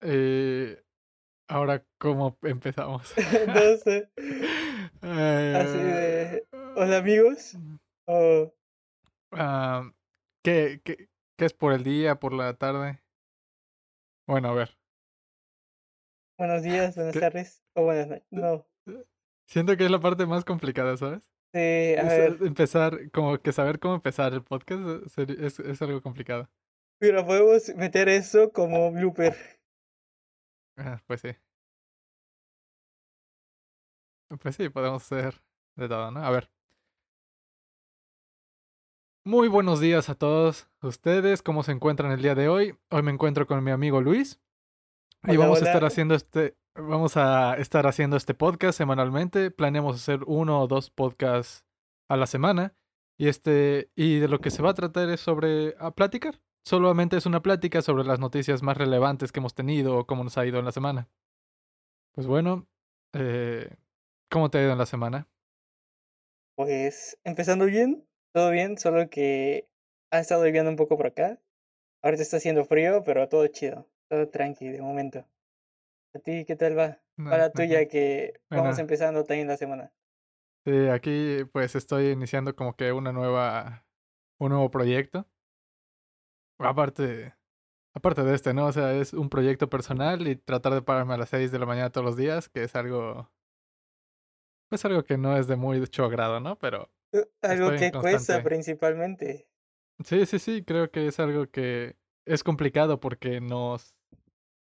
Eh, ahora, ¿cómo empezamos? no sé. Así Eh, de, hola amigos. O, ah, ¿qué, qué, qué es por el día, por la tarde? Bueno, a ver. buenos días, buenas ¿Qué? tardes. O buenas noches. No. Siento que es la parte más complicada, ¿sabes? Sí, a Es, ver. empezar, como que saber cómo empezar el podcast eh, es, es algo complicado. Mira, podemos meter eso como blooper. Ah, pues sí. Pues sí, podemos hacer de todo, ¿no? A ver. Muy buenos días a todos ustedes. ¿Cómo se encuentran el día de hoy? Hoy me encuentro con mi amigo Luis. Y Hola, vamos a estar haciendo este, vamos a estar haciendo este podcast semanalmente. Planeamos hacer uno o dos podcasts a la semana. Y este, y de lo que se va a tratar es sobre a platicar. Solamente es una plática sobre las noticias más relevantes que hemos tenido o cómo nos ha ido en la semana. Pues bueno, eh, ¿cómo te ha ido en la semana? Pues empezando bien, todo bien, solo que ha estado lloviendo un poco por acá. Ahorita está haciendo frío, pero todo chido, todo tranqui de momento. ¿A ti qué tal va? No, Para ajá. tuya que vamos Bueno, empezando también la semana. sí, aquí pues estoy iniciando como que una nueva, un nuevo proyecto. Aparte, aparte de este, ¿no? O sea, es un proyecto personal y tratar de pararme a las 6 de la mañana todos los días, que es algo, pues algo que no es de mucho agrado, ¿no? Pero Uh, Algo que cuesta principalmente. Sí, sí, sí, creo que es algo que es complicado porque nos,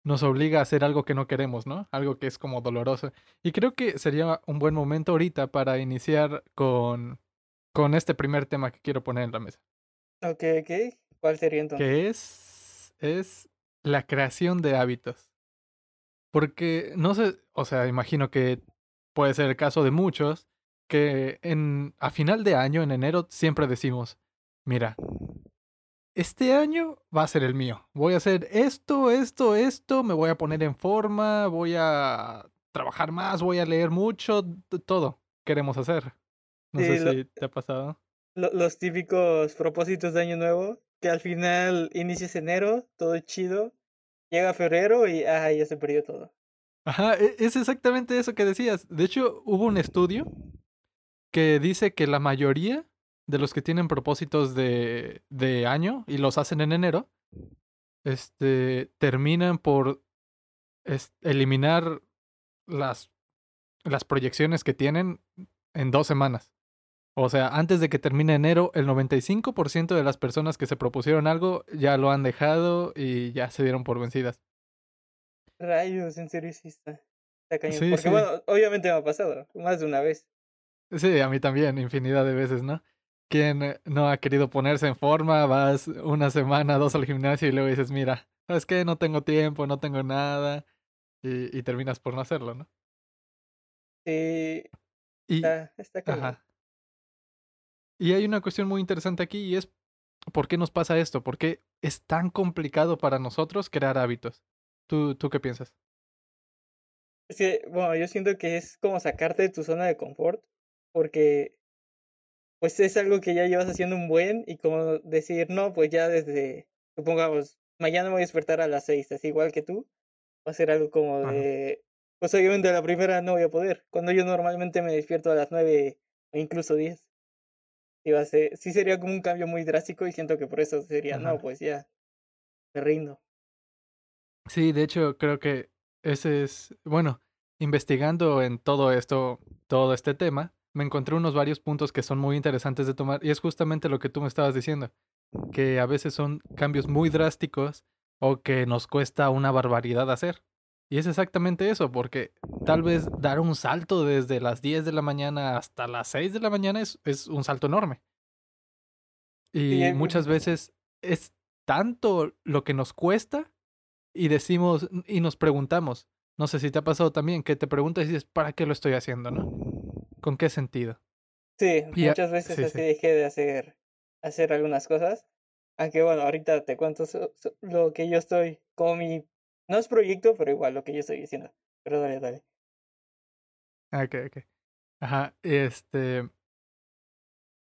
nos obliga a hacer algo que no queremos, ¿no? Algo que es como doloroso. Y creo que sería un buen momento ahorita para iniciar con, con este primer tema que quiero poner en la mesa, Ok, ok. ¿Cuál sería entonces? que es, es la creación de hábitos. Porque no sé, o sea, imagino que puede ser el caso de muchos, que en, a final de año, en enero, siempre decimos, mira, este año va a ser el mío. Voy a hacer esto, esto, esto, me voy a poner en forma, voy a trabajar más, voy a leer mucho, todo queremos hacer. No sé lo- si te ha pasado. lo- los típicos propósitos de año nuevo, que al final inicias enero, todo chido, llega febrero y ah, ya se perdió todo. Ajá, e- es exactamente eso que decías. De hecho, hubo un estudio que dice que la mayoría de los que tienen propósitos de, de año y los hacen en enero, este, terminan por eliminar las, las proyecciones que tienen en dos semanas. O sea, antes de que termine enero, el 95% de las personas que se propusieron algo ya lo han dejado y ya se dieron por vencidas. Rayos, en serio sí está, está cañón. Sí, Porque sí. bueno, obviamente me ha pasado, más de una vez. Sí, a mí también, infinidad de veces, ¿no? ¿Quién eh, no ha querido ponerse en forma? Vas una semana, dos al gimnasio y luego dices, mira, ¿sabes qué? No tengo tiempo, no tengo nada. Y, y terminas por no hacerlo, ¿no? Sí, Y, está, está cañón. ajá. Y hay una cuestión muy interesante aquí y es, ¿por qué nos pasa esto? ¿Por qué es tan complicado para nosotros crear hábitos? ¿Tú, tú qué piensas? Es que, bueno, yo siento que es como sacarte de tu zona de confort, porque pues es algo que ya llevas haciendo un buen y como decir, no, pues ya desde, supongamos, mañana me voy a despertar a las seis, así igual que tú, va a ser algo como Ajá. de, pues obviamente a la primera no voy a poder, cuando yo normalmente me despierto a las nueve o incluso diez. Sí, va a ser, sí sería como un cambio muy drástico y siento que por eso sería, no, pues ya, me rindo. Sí, de hecho, creo que ese es, bueno, investigando en todo esto, todo este tema, me encontré unos varios puntos que son muy interesantes de tomar y es justamente lo que tú me estabas diciendo, que a veces son cambios muy drásticos o que nos cuesta una barbaridad hacer. Y es exactamente eso, porque tal vez dar un salto desde las 10 de la mañana hasta las 6 de la mañana es, es un salto enorme. Y muchas veces es tanto lo que nos cuesta y decimos y nos preguntamos, no sé si te ha pasado también, que te preguntas y dices, ¿para qué lo estoy haciendo, no? ¿Con qué sentido? Sí, Y muchas veces sí, así sí. dejé de hacer, hacer algunas cosas. Aunque bueno, ahorita te cuento so- so- lo que yo estoy, como mi, no es proyecto, pero igual lo que yo estoy diciendo. Pero dale, dale. Ah, Ok, ok. Ajá, este...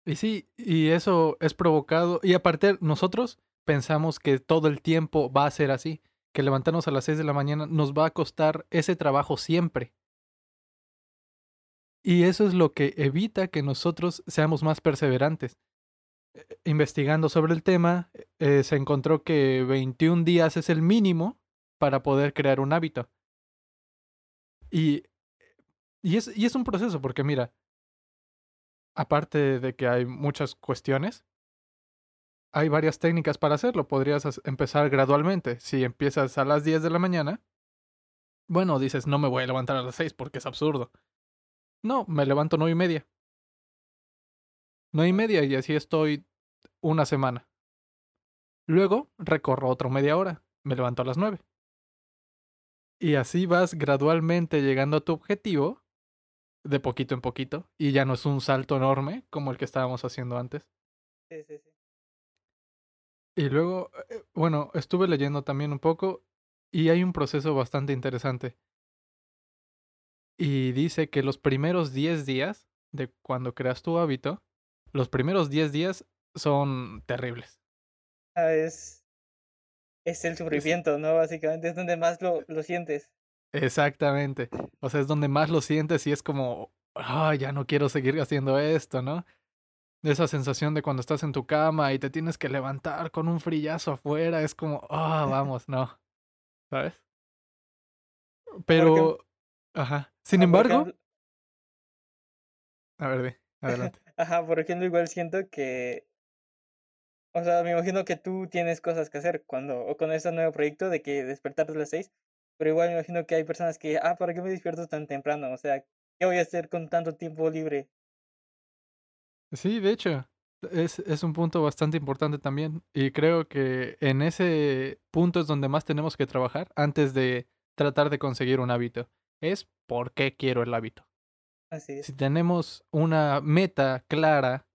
Y sí, y eso es provocado, y aparte nosotros pensamos que todo el tiempo va a ser así, que levantarnos a las 6 de la mañana nos va a costar ese trabajo siempre. Y eso es lo que evita que nosotros seamos más perseverantes. Eh, investigando sobre el tema, eh, se encontró que 21 días es el mínimo para poder crear un hábito. Y, y, es, y es un proceso, porque mira, aparte de que hay muchas cuestiones, hay varias técnicas para hacerlo. Podrías empezar gradualmente. Si empiezas a las 10 de la mañana, bueno, dices, no me voy a levantar a las 6 porque es absurdo. No, me levanto nueve y media. Nueve y media y así estoy una semana. Luego recorro otro media hora. Me levanto a las nueve. Y así vas gradualmente llegando a tu objetivo, de poquito en poquito, y ya no es un salto enorme como el que estábamos haciendo antes. Sí, sí, sí. Y luego, eh, bueno, estuve leyendo también un poco y hay un proceso bastante interesante. Y dice que los primeros 10 días de cuando creas tu hábito, los primeros 10 días son terribles. Ah, es, es el sufrimiento, ¿no? Básicamente es donde más lo, lo sientes. Exactamente. O sea, es donde más lo sientes y es como, ah, ya no quiero seguir haciendo esto, ¿no? Esa sensación de cuando estás en tu cama y te tienes que levantar con un frillazo afuera, es como, ah, vamos, no. ¿Sabes? Pero, ajá. Sin Ah, embargo, ejemplo, a ver, ve, adelante. ajá, por ejemplo, igual siento que, o sea, me imagino que tú tienes cosas que hacer cuando, o con este nuevo proyecto de que despertarte a las seis, pero igual me imagino que hay personas que, ah, ¿para qué me despierto tan temprano? O sea, ¿qué voy a hacer con tanto tiempo libre? Sí, de hecho, es, es un punto bastante importante también. Y creo que en ese punto es donde más tenemos que trabajar antes de tratar de conseguir un hábito. Es por qué quiero el hábito. Así Si es. tenemos una meta clara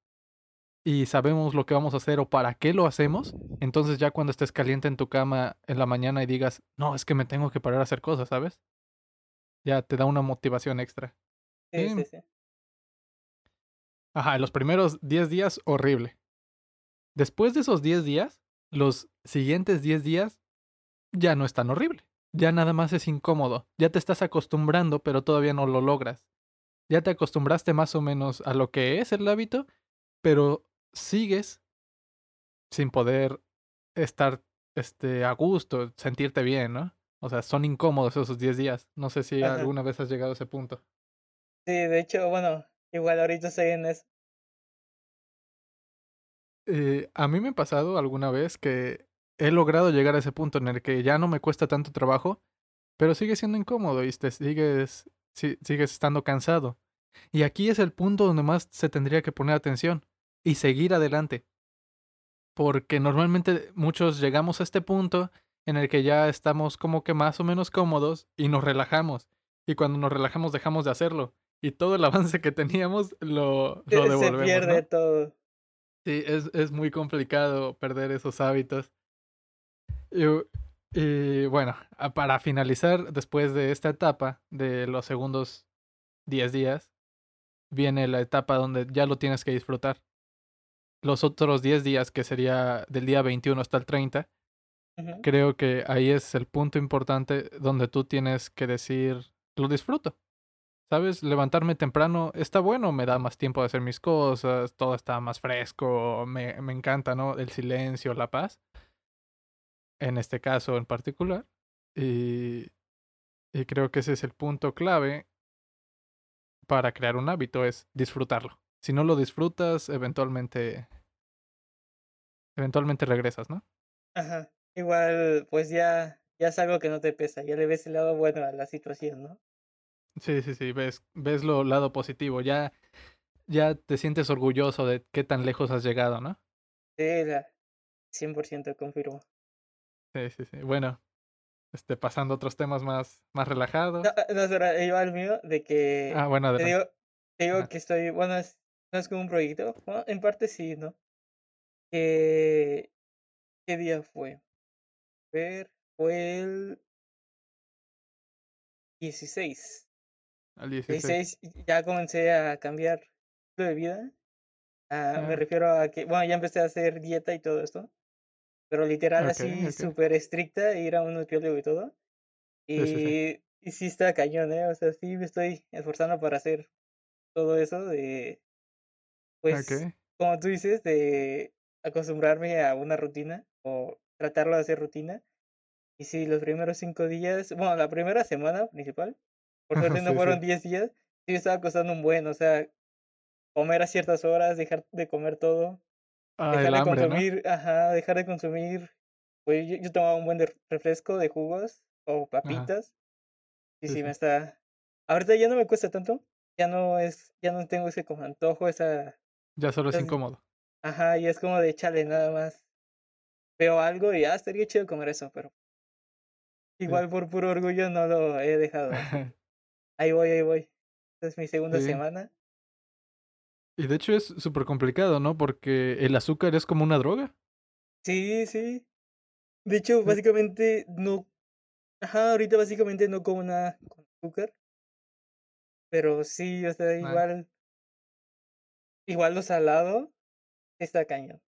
y sabemos lo que vamos a hacer o para qué lo hacemos, entonces ya cuando estés caliente en tu cama en la mañana y digas, no, es que me tengo que parar a hacer cosas, ¿sabes? Ya te da una motivación extra. Sí, Sí, sí. Ajá, los primeros 10 días, horrible. Después de esos 10 días, los siguientes 10 días ya no es tan horrible. Ya nada más es incómodo. Ya te estás acostumbrando, pero todavía no lo logras. Ya te acostumbraste más o menos a lo que es el hábito, pero sigues sin poder estar este, a gusto, sentirte bien, ¿no? O sea, son incómodos esos 10 días. No sé si Ajá. alguna vez has llegado a ese punto. Sí, de hecho, bueno, igual ahorita estoy en eso. Eh, a mí me ha pasado alguna vez que he logrado llegar a ese punto en el que ya no me cuesta tanto trabajo, pero sigue siendo incómodo y te sigues, si- sigues estando cansado. Y aquí es el punto donde más se tendría que poner atención y seguir adelante. Porque normalmente muchos llegamos a este punto en el que ya estamos como que más o menos cómodos y nos relajamos. Y cuando nos relajamos dejamos de hacerlo. Y todo el avance que teníamos lo, lo Se, se devolvemos, pierde ¿no? todo. Sí, es, es muy complicado perder esos hábitos. Y, y bueno, para finalizar, después de esta etapa de los segundos 10 días, viene la etapa donde ya lo tienes que disfrutar. Los otros 10 días, que sería del día 21 hasta el 30, Ujú. creo que ahí es el punto importante donde tú tienes que decir, lo disfruto. ¿Sabes? Levantarme temprano está bueno, me da más tiempo de hacer mis cosas, todo está más fresco, me, me encanta, ¿no? El silencio, la paz, en este caso en particular. Y, y creo que ese es el punto clave para crear un hábito, es disfrutarlo. Si no lo disfrutas, eventualmente, eventualmente regresas, ¿no? Ajá. Igual, pues ya, ya es algo que no te pesa, ya le ves el lado bueno a la situación, ¿no? Sí, sí, sí, ves, ves lo lado positivo, ya, ya te sientes orgulloso de qué tan lejos has llegado, ¿no? Sí, la 100% confirmo. Sí, sí, sí. Bueno, este, pasando a otros temas más, más relajados. No, no, iba al mío de que Ah, bueno, te adelante. digo, te digo que estoy, bueno, es, no es como un proyecto, bueno, en parte sí, ¿no? Que, ¿qué día fue? A ver, fue el 16. Al 16. 16 y ya comencé a cambiar estilo de vida. Ah, me Ah, refiero a que, bueno, ya empecé a hacer dieta y todo esto. pero literal así ok. súper estricta, ir a un nutriólogo y todo. Sí, sí, sí. Y, y sí está cañón, ¿eh? O sea, sí me estoy esforzando para hacer todo eso de, pues, Ok. como tú dices, de acostumbrarme a una rutina o tratarlo de hacer rutina. Y sí, los primeros cinco días, bueno, la primera semana principal, por suerte no Sí, fueron sí. 10 días, sí me estaba costando un buen, o sea, comer a ciertas horas, dejar de comer todo, Ah, dejar de hambre, ¿no? consumir, ajá, dejar de consumir, pues yo, yo tomaba un buen de refresco, de jugos o papitas, y sí sí. me está, ahorita ya no me cuesta tanto, ya no es, ya no tengo ese como antojo, esa, Ya solo es incómodo. ajá, y es como de échale nada más, veo algo y ah, estaría chido comer eso, pero Sí. igual por puro orgullo no lo he dejado. Ahí voy, ahí voy. Esta es mi segunda Sí. semana. Y de hecho es súper complicado, ¿no? Porque el azúcar es como una droga. Sí, sí. De hecho, básicamente no. Ajá, ahorita básicamente no como nada con azúcar. Pero sí, o sea, igual. Igual lo salado está cañón.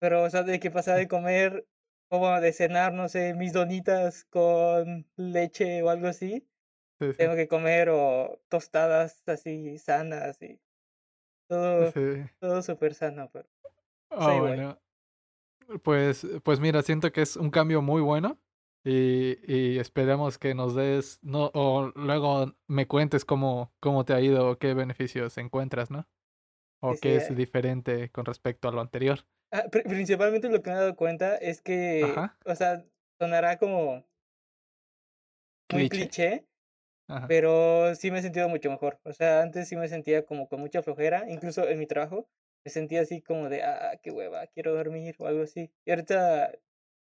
Pero, o sea, de que pasar de comer, o bueno, de cenar, no sé, mis donitas con leche o algo así, Sí, sí. tengo que comer o tostadas así sanas y todo, Sí. todo súper sano, pero Ah, ahí voy. bueno. Pues, pues mira, siento que es un cambio muy bueno. Y, y esperemos que nos des, no, o luego me cuentes cómo, cómo te ha ido o qué beneficios encuentras, ¿no? O Sí, qué es diferente con respecto a lo anterior. Ah, pri- principalmente lo que me he dado cuenta es que, Ajá. o sea, sonará como muy Cliché. cliché, Ajá. pero sí me he sentido mucho mejor. O sea, antes sí me sentía como con mucha flojera, incluso en mi trabajo me sentía así como de, ah, qué hueva, quiero dormir o algo así. Y ahorita,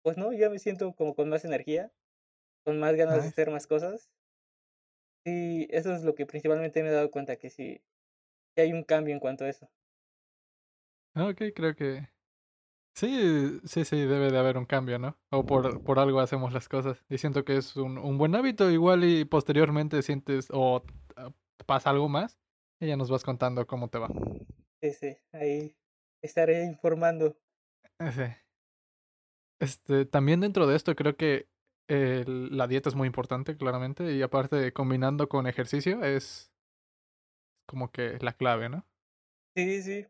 pues no, ya me siento como con más energía, con más ganas de hacer más cosas. Sí, eso es lo que principalmente me he dado cuenta, que sí, que hay un cambio en cuanto a eso. Ah, Ok, creo que sí, sí, sí, debe de haber un cambio, ¿no? O por, por algo hacemos las cosas. Y siento que es un, un buen hábito, igual y posteriormente sientes o ah, pasa algo más y ya nos vas contando cómo te va. Sí, sí, ahí estaré informando. Eh, Sí. Este, también dentro de esto creo que la dieta es muy importante, claramente, y aparte combinando con ejercicio es como que la clave, ¿no? Sí, sí.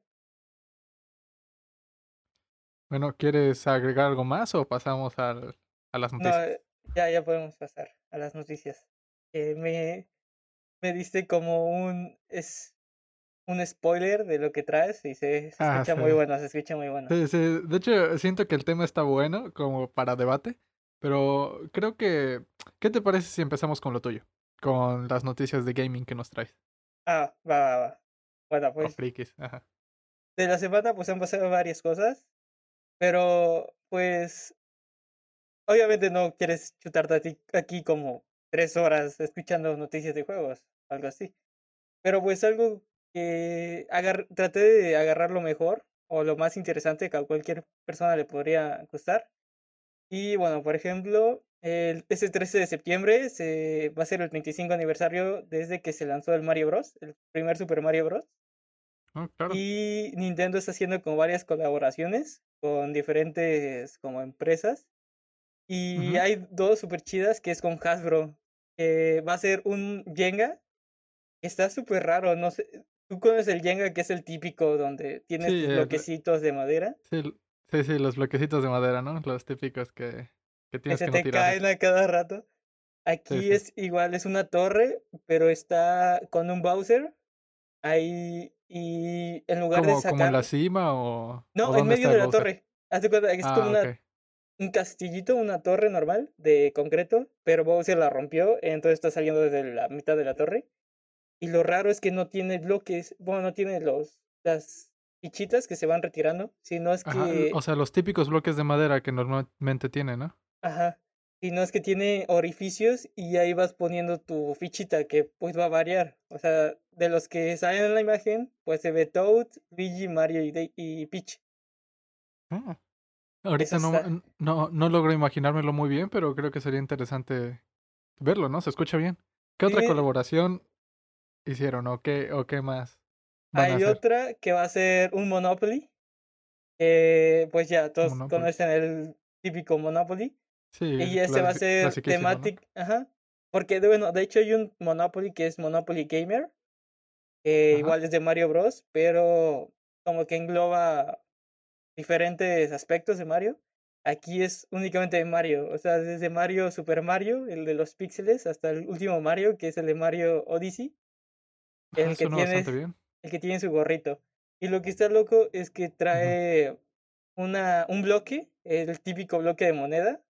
Bueno, ¿quieres agregar algo más o pasamos al, a las No, noticias? eh, ya, ya podemos pasar a las noticias. Eh, me, me diste como un es un spoiler de lo que traes y se, se Ah, escucha sí. muy bueno, se escucha muy bueno. Sí, sí. De hecho, siento que el tema está bueno como para debate, pero creo que... ¿Qué te parece si empezamos con lo tuyo? Con las noticias de gaming que nos traes. Ah, va, va, va. Bueno, pues frikis, ajá. de la semana pues han pasado varias cosas, pero pues obviamente no quieres chutarte aquí como tres horas escuchando noticias de juegos, algo así. Pero pues algo que traté de agarrarlo mejor o lo más interesante que a cualquier persona le podría gustar. Y bueno, por ejemplo, el, ese 13 de septiembre se, va a ser el 25 aniversario desde que se lanzó el Mario Bros, el primer Super Mario Bros. Oh, claro. Y Nintendo está haciendo como varias colaboraciones con diferentes como empresas. Y Ujú. hay dos super chidas que es con Hasbro. Que va a ser un Jenga. que Está súper raro, no sé. ¿Tú conoces el Jenga que es el típico donde tienes Sí, bloquecitos de madera? Sí, sí, sí, los bloquecitos de madera, ¿no? Los típicos que, que Que tienes se que no te tirar. caen a cada rato. Aquí sí. es igual, es una torre, pero está con un Bowser. Ahí. Y en lugar de Como, como en la sacar. cima o, o No, en dónde medio de la Bowser? torre. Haz de cuenta que es como Ah, una un castillito, una torre normal de concreto, pero Bowser la rompió, entonces está saliendo desde la mitad de la torre. Y lo raro es que no tiene bloques, bueno, no tiene los las fichitas que se van retirando, sino es Ajá, que, o sea, los típicos bloques de madera que normalmente tiene, ¿no? Ajá, sino es que tiene orificios y ahí vas poniendo tu fichita que pues va a variar. O sea, de los que salen en la imagen, pues se ve Toad, Luigi, Mario y, y Peach. Ah. Ahorita no, no, no logro imaginármelo muy bien, pero creo que sería interesante verlo, ¿no? Se escucha bien. ¿Qué otra colaboración hicieron o qué, o qué más van hay otra que va a ser un Monopoly. Eh, pues ya, todos Monopoly. conocen el típico Monopoly. Sí, Y ese va a ser temático. Ajá. Porque, de, bueno, de hecho hay un Monopoly que es Monopoly Gamer. Que igual es de Mario Bros. Pero como que engloba diferentes aspectos de Mario. Aquí es únicamente de Mario. O sea, desde Mario Super Mario, el de los píxeles, hasta el último Mario, que es el de Mario Odyssey. Ah, El que bien. el que tiene su gorrito. Y lo que está loco es que trae una, un bloque, el típico bloque de moneda,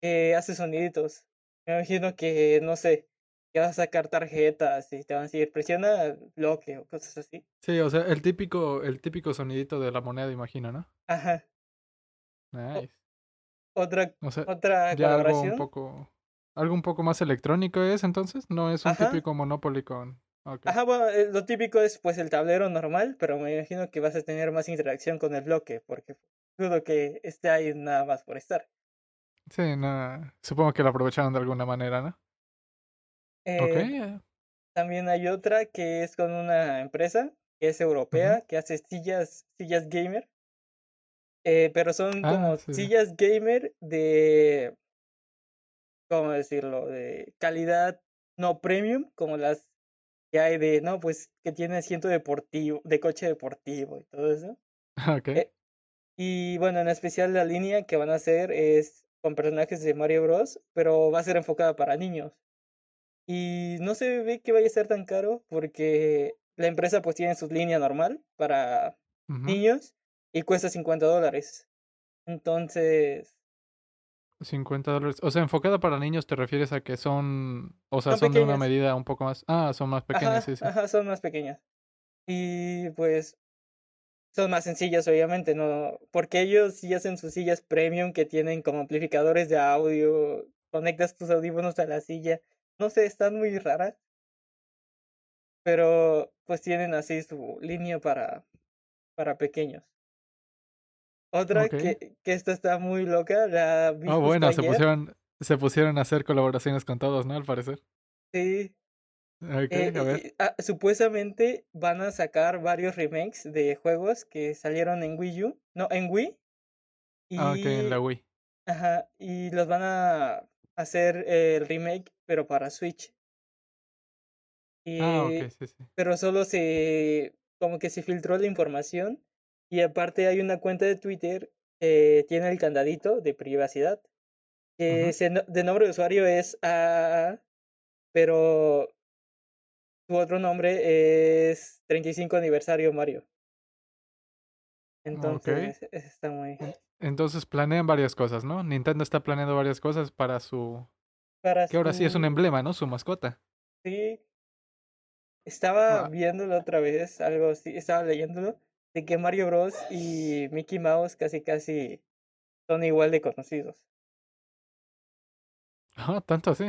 que hace soniditos. Me imagino que, no sé, que vas a sacar tarjetas y te van a decir, presiona bloque o cosas así. Sí, o sea, el típico, el típico sonidito de la moneda, imagino, ¿no? Ajá. Nice. Otra, O sea, otra algo un poco, algo un poco más electrónico es entonces, no es un Ajá. típico Monopoly con. Ajá, bueno, eh, lo típico es pues el tablero normal, pero me imagino que vas a tener más interacción con el bloque, porque dudo que esté ahí nada más por estar. Sí, no, supongo que lo aprovecharon de alguna manera, ¿no? Eh, También hay otra que es con una empresa que es europea, que hace sillas, sillas gamer. eh, pero son Ah, como sí, sillas gamer de, ¿cómo decirlo? De calidad no premium, como las que hay de, no, pues que tiene asiento deportivo, de coche deportivo y todo eso. eh, Y bueno, en especial la línea que van a hacer es con personajes de Mario Bros, pero va a ser enfocada para niños. Y no se ve que vaya a ser tan caro porque la empresa pues tiene su línea normal para niños y cuesta 50 dólares. Entonces, 50 dólares. O sea, enfocada para niños, ¿te refieres a que son, o sea, Son son de una medida un poco más... Ah, son más pequeñas, ajá, sí, sí. ajá, son más pequeñas. Y pues son más sencillas, obviamente, ¿no? Porque ellos sí hacen sus sillas premium que tienen como amplificadores de audio, conectas tus audífonos a la silla. No sé, están muy raras. Pero pues tienen así su línea para, para pequeños. Otra que, que esta está muy loca, la vi Oh, bueno, se ayer. pusieron, se pusieron a hacer colaboraciones con todos, ¿no? Al parecer. Sí, Ok, Eh, a ver. eh, ah, supuestamente van a sacar varios remakes de juegos que salieron en Wii U, no, en Wii. Ah, ok, en Y, la Wii. ajá, y los van a hacer el remake, pero para Switch. Ah, Y, ok, sí, sí. pero solo se, como que se filtró la información. Y aparte hay una cuenta de Twitter que tiene el candadito de privacidad. Que se de nombre de usuario es AAA, pero su otro nombre es 35 aniversario Mario. Entonces, está muy... En- Entonces planean varias cosas, ¿no? Nintendo está planeando varias cosas para su... Para Que ahora sí es un emblema, ¿no? Su mascota. Sí. Estaba Ah. viéndolo otra vez, algo así, estaba leyéndolo, de que Mario Bros. y Mickey Mouse casi casi son igual de conocidos. Ah, tanto así.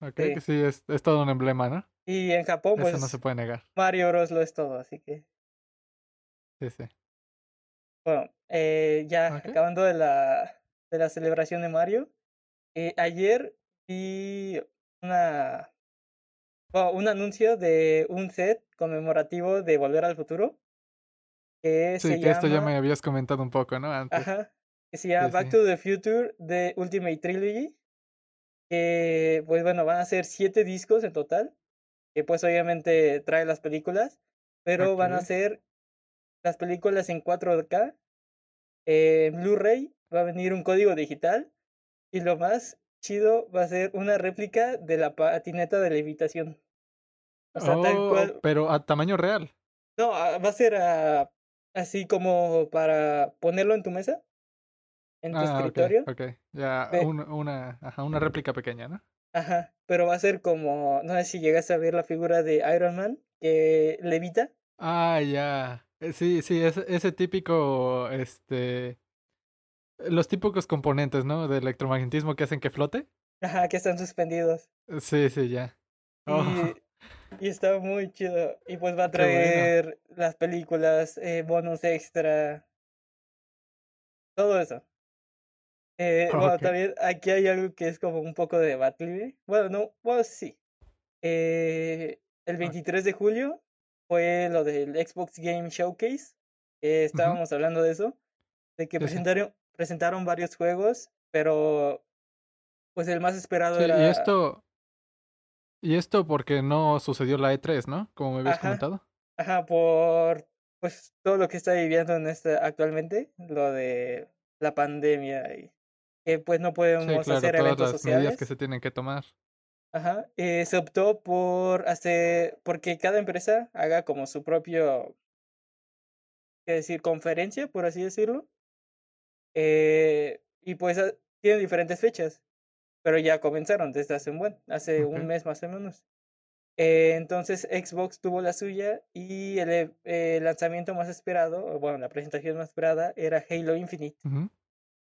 Ok, Sí. que sí, es, es todo un emblema, ¿no? Y en Japón, Eso pues no se puede negar. Mario Bros. lo es todo, así que, Sí, sí. bueno, eh, ya Ok. acabando de la, de la celebración de Mario, eh, ayer vi una, bueno, un anuncio de un set conmemorativo de Volver al Futuro, que Sí, se que esto ya llama... me habías comentado un poco, ¿no? Antes. Ajá, que se llama Sí, Back sí. to the Future de Ultimate Trilogy. Que, pues bueno, van a ser siete discos en total. Que pues obviamente trae las películas. Pero van a ser las películas en 4K. eh, En Blu-ray va a venir un código digital. Y lo más chido va a ser una réplica de la patineta de levitación. O sea, tal Oh, cual. pero a tamaño real. No, ah, va a ser ah, así como para ponerlo en tu mesa. En tu Ah, escritorio. ok. Ya, Pe- un- una, ajá, una réplica pequeña, ¿no? Ajá, pero va a ser como, no sé si llegas a ver la figura de Iron Man que levita. Ah, ya. Eh, Sí, sí, ese, ese típico, este, los típicos componentes, ¿no? De electromagnetismo que hacen que flote. Ajá, que están suspendidos. Sí, sí, ya. Oh, Y, y está muy chido. Y pues va a bueno. traer las películas, eh, bonus extra. Todo eso. Eh, bueno, también aquí hay algo que es como un poco debatible. Bueno, no, bueno, sí. Eh, el 23 de julio fue lo del Xbox Game Showcase. eh, estábamos hablando de eso. de que Sí, sí. presentaron, presentaron varios juegos, pero pues el más esperado Sí, y era... esto, y esto porque no sucedió la E3, ¿no? Como me habías Ajá, comentado. ajá, por pues todo lo que está viviendo en este actualmente, lo de la pandemia y pues no Sí, podemos claro, hacer todas eventos las medidas que sociales. se tienen que tomar. Ajá, eh, se optó por hacer, porque cada empresa haga como su propio, qué decir, conferencia, por así decirlo. Eh, y pues ah, tienen diferentes fechas, pero ya comenzaron desde hace un buen, hace un Ok. mes más o menos. Eh, entonces Xbox tuvo la suya y el e- eh, lanzamiento más esperado, bueno, la presentación más esperada era Halo Infinite, Ujú.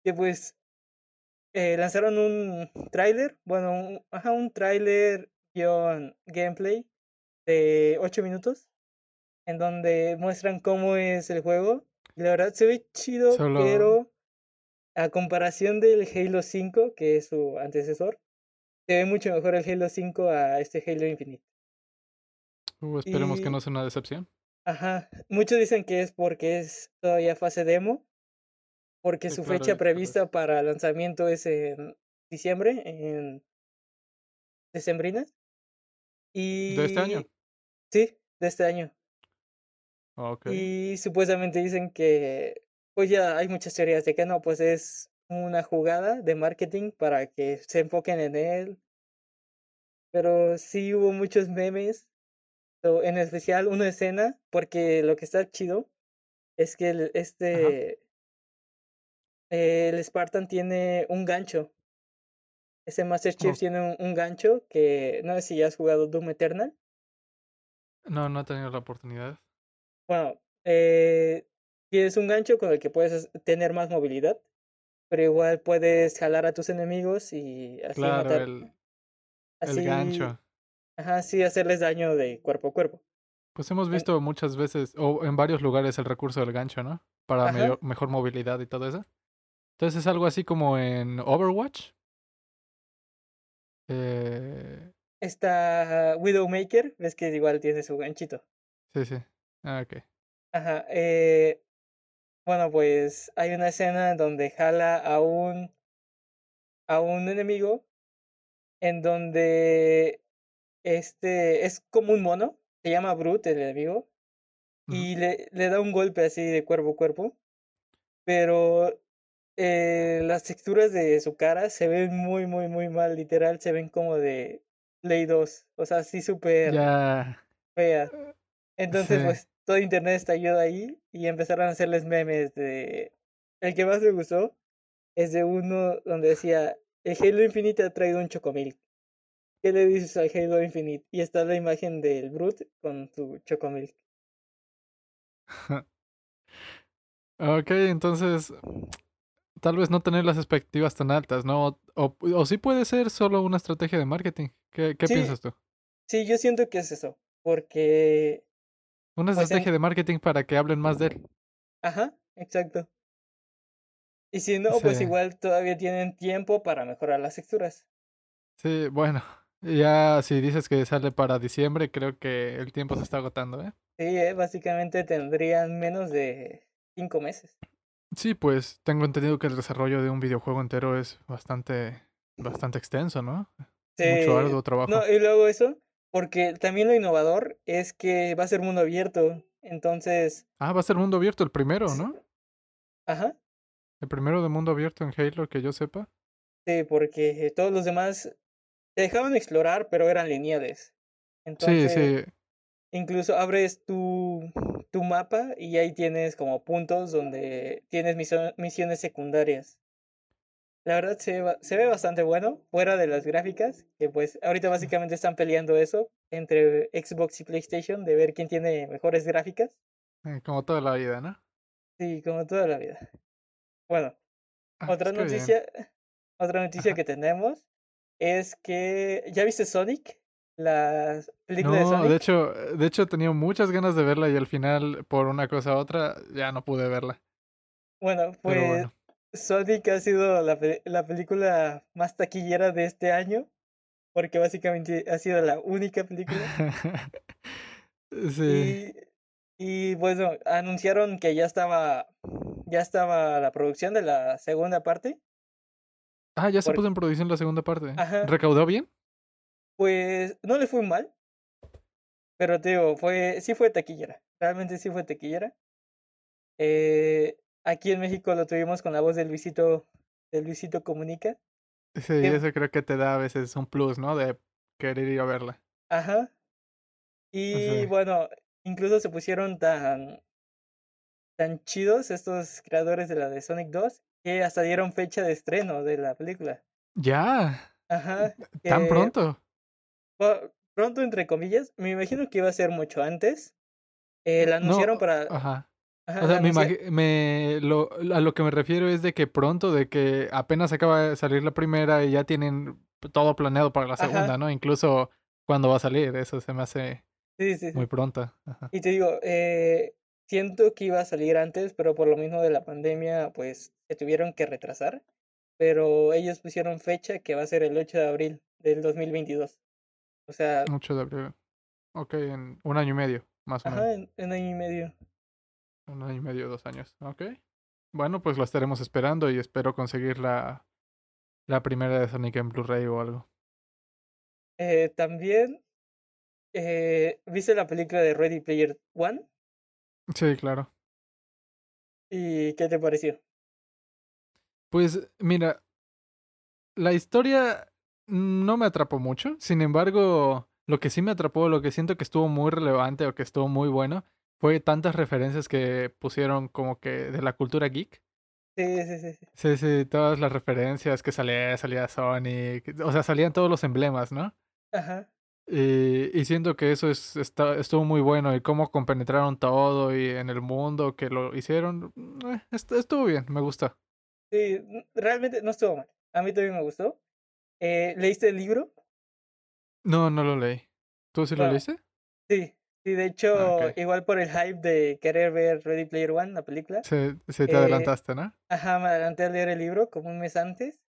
que pues eh, lanzaron un tráiler, bueno, un, ajá, un tráiler guion gameplay de 8 minutos, en donde muestran cómo es el juego. La verdad se ve chido, Solo, pero a comparación del Halo 5, que es su antecesor, se ve mucho mejor el Halo 5 a este Halo Infinite. uh, esperemos que no sea una decepción. ajá, muchos dicen que es porque es todavía fase demo, porque su claro, fecha y prevista para lanzamiento es en diciembre, en decembrinas. ¿De este año? Y sí, de este año. Ok. Y supuestamente dicen que, pues ya hay muchas teorías de que no, pues es una jugada de marketing para que se enfoquen en él. Pero sí hubo muchos memes, en especial una escena, porque lo que está chido es que Ajá. Eh, el Spartan tiene un gancho. Ese Master Chief Oh, tiene un, un gancho que no sé si ya has jugado Doom Eternal. no, no he tenido la oportunidad. Bueno, eh, tienes un gancho con el que puedes tener más movilidad, pero igual puedes jalar a tus enemigos y así Claro, matar, el, el así, gancho. ajá, así hacerles daño de cuerpo a cuerpo. Pues hemos En- visto muchas veces, o en varios lugares, el recurso del gancho, ¿no? Para mejor movilidad y todo eso. Entonces es algo así como en Overwatch. Eh, está Widowmaker, ves que igual tiene su ganchito. sí, sí. Ah, ok. Ajá, eh, bueno, pues hay una escena en donde jala a un, a un enemigo, en donde este es como un mono, se llama Brute el enemigo, y le, le da un golpe así de cuerpo a cuerpo, pero eh, las texturas de su cara se ven muy, muy, muy mal, literal, se ven como de Play 2, o sea, así súper Ya. feas. Entonces, Sí. pues todo internet estalló ahí y empezaron a hacerles memes de... El que más me gustó es de uno donde decía, el Halo Infinite ha traído un chocomilk. ¿Qué le dices al Halo Infinite? Y está la imagen del Brute con su chocomilk. Ok, entonces tal vez no tener las expectativas tan altas, ¿no? O, o sí puede ser solo una estrategia de marketing. ¿Qué, qué Sí, piensas tú? sí, yo siento que es eso, porque Una pues estrategia en... de marketing para que hablen más de él. Ajá, exacto. Y si no, Sí, pues igual todavía tienen tiempo para mejorar las texturas. sí, bueno. Ya si dices que sale para diciembre, creo que el tiempo se está agotando, ¿eh? Sí, eh, básicamente tendrían menos de cinco meses. Sí, pues tengo entendido que el desarrollo de un videojuego entero es bastante, bastante extenso, ¿no? Mucho Sí, arduo no, trabajo. y luego eso, porque también lo innovador es que va a ser mundo abierto. Entonces, Ah, va a ser mundo abierto el primero, sí, ¿no? ajá, El primero de mundo abierto en Halo que yo sepa. sí, porque todos los demás te dejaban explorar, pero eran lineales. Sí, Entonces, sí. incluso abres tu, tu mapa y ahí tienes como puntos donde tienes misiones secundarias. La verdad se, ve ba- se ve bastante bueno, fuera de las gráficas, que pues ahorita básicamente están peleando eso entre Xbox y PlayStation, de ver quién tiene mejores gráficas. eh, Como toda la vida, ¿no? Sí, como toda la vida. Bueno, Ah, otra pues bien. noticia, otra noticia que tenemos es que, ¿ya viste Sonic? La película de No, de Sonic. hecho, de hecho tenía muchas ganas de verla y al final, por una cosa u otra, ya no pude verla. Bueno, pues bueno. Sonic ha sido la, la película más taquillera de este año, porque básicamente ha sido la única película. Sí. Y, y bueno, anunciaron que ya estaba ya estaba la producción de la segunda parte. Ah, ya se puso en producción la segunda parte. Ajá. ¿Recaudó bien? Pues no le fue mal. Pero te digo, fue, sí fue taquillera. Realmente sí fue taquillera. Eh, aquí en México lo tuvimos con la voz de Luisito, de Luisito Comunica. Sí, eso creo que te da a veces un plus, ¿no? De querer ir a verla. Ajá. Y Sí. bueno, incluso se pusieron tan, tan chidos estos creadores de la de Sonic 2 que hasta dieron fecha de estreno de la película. Ya, Ajá. tan pronto. Pronto, entre comillas, me imagino que iba a ser mucho antes. Eh, la No, anunciaron para... Ajá. ajá, O sea, la me, lo, a lo que me refiero es de que pronto, de que apenas acaba de salir la primera y ya tienen todo planeado para la Ajá. segunda, ¿no? Incluso cuando va a salir, eso se me hace Sí, sí, sí. muy pronto. Ajá. Y te digo, eh, siento que iba a salir antes, pero por lo mismo de la pandemia, pues se tuvieron que retrasar. Pero ellos pusieron fecha que va a ser el 8 de abril del 2022. O sea, 8 de abril. Ok, en un año y medio, más o menos. ajá, en, en año y medio. Un año y medio, dos años. Ok. Bueno, pues la estaremos esperando y espero conseguir la, la primera de Sonic en Blu-ray o algo. Eh, también, eh, ¿viste la película de Ready Player One? Sí, claro. ¿Y qué te pareció? Pues mira, la historia no me atrapó mucho. Sin embargo, lo que sí me atrapó, lo que siento que estuvo muy relevante o que estuvo muy bueno, fue tantas referencias que pusieron como que de la cultura geek. Sí, sí, sí, sí. Sí, sí, todas las referencias que salía, salía Sonic, o sea, salían todos los emblemas, ¿no? Ajá. Y, y siento que eso es, está, estuvo muy bueno y cómo compenetraron todo y en el mundo que lo hicieron, mm, eh, est- estuvo bien, me gustó. Sí, realmente no estuvo mal. A mí también me gustó. Eh, ¿leíste el libro? No, no lo leí. ¿Tú sí lo leíste? Sí, sí, de Ah, hecho, igual por el hype de querer ver Ready Player One, la película, Sí, sí te eh, adelantaste, ¿no? ajá, me adelanté a leer el libro como un mes antes.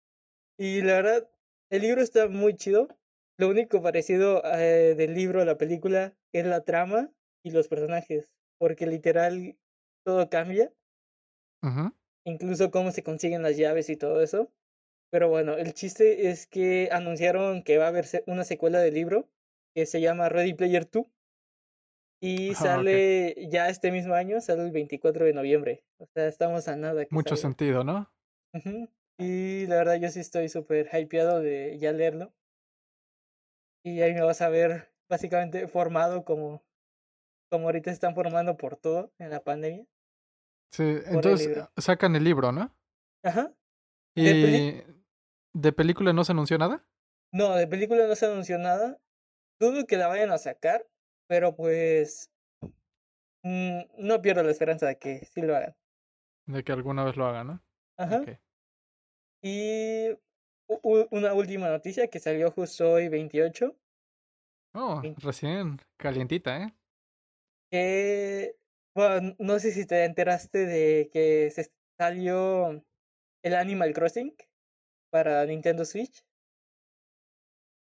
Y la verdad, el libro está muy chido. Lo único parecido eh, del libro a la película es la trama y los personajes, porque literal todo cambia, Ujú. incluso cómo se consiguen las llaves y todo eso. Pero bueno, el chiste es que anunciaron que va a haber una secuela del libro que se llama Ready Player 2 y Ah, sale ya este mismo año, sale el 24 de noviembre. O sea, estamos a nada que Mucho salga. sentido, ¿no? Y la verdad yo sí estoy súper hypeado de ya leerlo. Y ahí me vas a ver básicamente formado como, como ahorita están formando por todo en la pandemia. Sí, el entonces libro. sacan el libro, ¿no? Ajá. Y de película no se anunció nada. No, de película no se anunció nada. Dudo que la vayan a sacar, pero pues mm, no pierdo la esperanza de que sí lo hagan. De que alguna vez lo hagan, ¿no? Ajá. Y una última noticia que salió justo hoy 28, Oh, recién calientita, ¿eh? que bueno, no sé si te enteraste de que se salió el Animal Crossing para Nintendo Switch.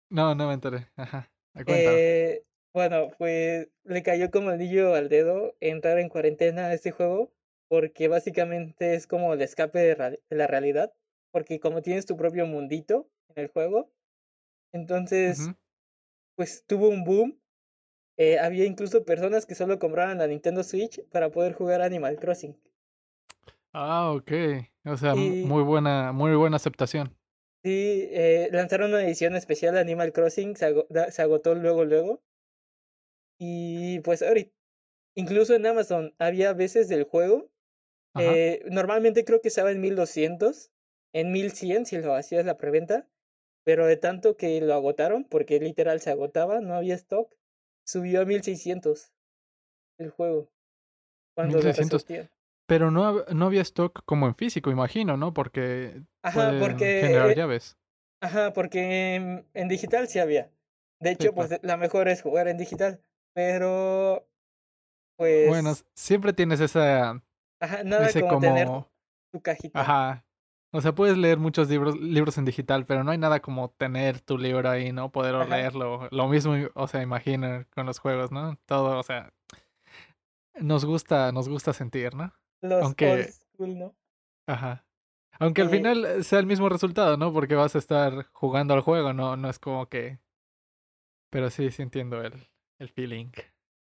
No, no me enteré. Ajá. Eh, bueno, pues le cayó como el anillo al dedo entrar en cuarentena a este juego, porque básicamente es como el escape de, la realidad, porque como tienes tu propio mundito en el juego, entonces pues tuvo un boom. Eh, había incluso personas que solo compraban la Nintendo Switch para poder jugar Animal Crossing. Ah, ok. O sea, Y muy buena, muy buena aceptación. sí, eh, lanzaron una edición especial de Animal Crossing, se, agotó luego, luego. Y pues ahorita, incluso en Amazon había veces del juego. Eh, normalmente creo que estaba en 1200, en 1100 si lo hacías la preventa. Pero de tanto que lo agotaron, porque literal se agotaba, no había stock, subió a 1600 el juego. Cuando lo 1600. resortían. Pero no, no había stock como en físico, imagino, ¿no? Porque Ajá, porque generar llaves. Ajá, porque en, en digital sí había. De Sí, hecho, claro. pues la mejor es jugar en digital. Pero, pues, Bueno, siempre tienes esa, ajá, nada ese como tener tu cajita. ajá. O sea, puedes leer muchos libros, libros en digital, pero no hay nada como tener tu libro ahí, ¿no? Poder Ajá. leerlo. Lo mismo, o sea, imagina con los juegos, ¿no? Todo, o sea, nos gusta, nos gusta sentir, ¿no? Los Aunque, old, ¿no? Ajá. Aunque al Eh, final sea el mismo resultado, ¿no? Porque vas a estar jugando al juego, no, no es como que. Pero sí, sí entiendo el, el feeling.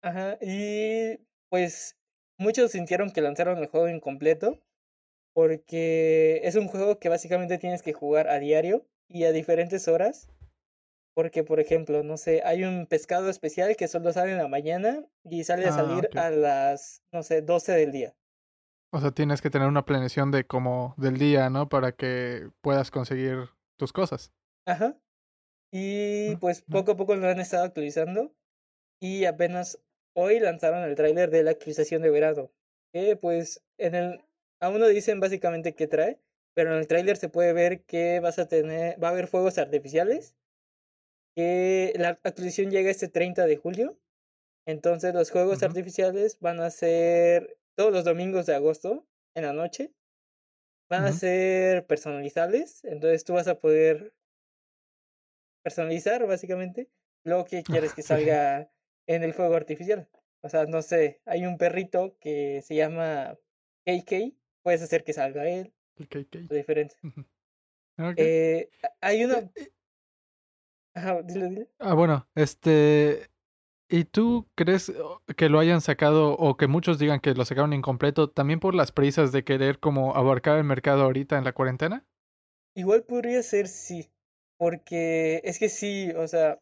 Ajá, y pues muchos sintieron que lanzaron el juego incompleto porque es un juego que básicamente tienes que jugar a diario y a diferentes horas. Porque, por ejemplo, no sé, hay un pescado especial que solo sale en la mañana y sale a Ah, salir a las, no sé, 12 del día. O sea, tienes que tener una planeación de como del día, ¿no? Para que puedas conseguir tus cosas. Ajá. Y pues poco a poco lo han estado actualizando y apenas hoy lanzaron el tráiler de la actualización de verano. Que pues en el aún no dicen básicamente qué trae, pero en el tráiler se puede ver que vas a tener va a haber fuegos artificiales, que la actualización llega este 30 de julio. Entonces los juegos artificiales van a ser todos los domingos de agosto en la noche. Van a ser personalizables, entonces tú vas a poder personalizar básicamente lo que quieres que salga en el fuego artificial. O sea, no sé, hay un perrito que se llama KK, puedes hacer que salga él, El KK. diferente. Ujú. Ok. Eh, hay una... Eh, eh, Ajá, dile, dile. Ah, bueno, este. ¿Y tú crees que lo hayan sacado o que muchos digan que lo sacaron incompleto también por las prisas de querer como abarcar el mercado ahorita en la cuarentena? Igual podría ser sí, porque es que sí, o sea,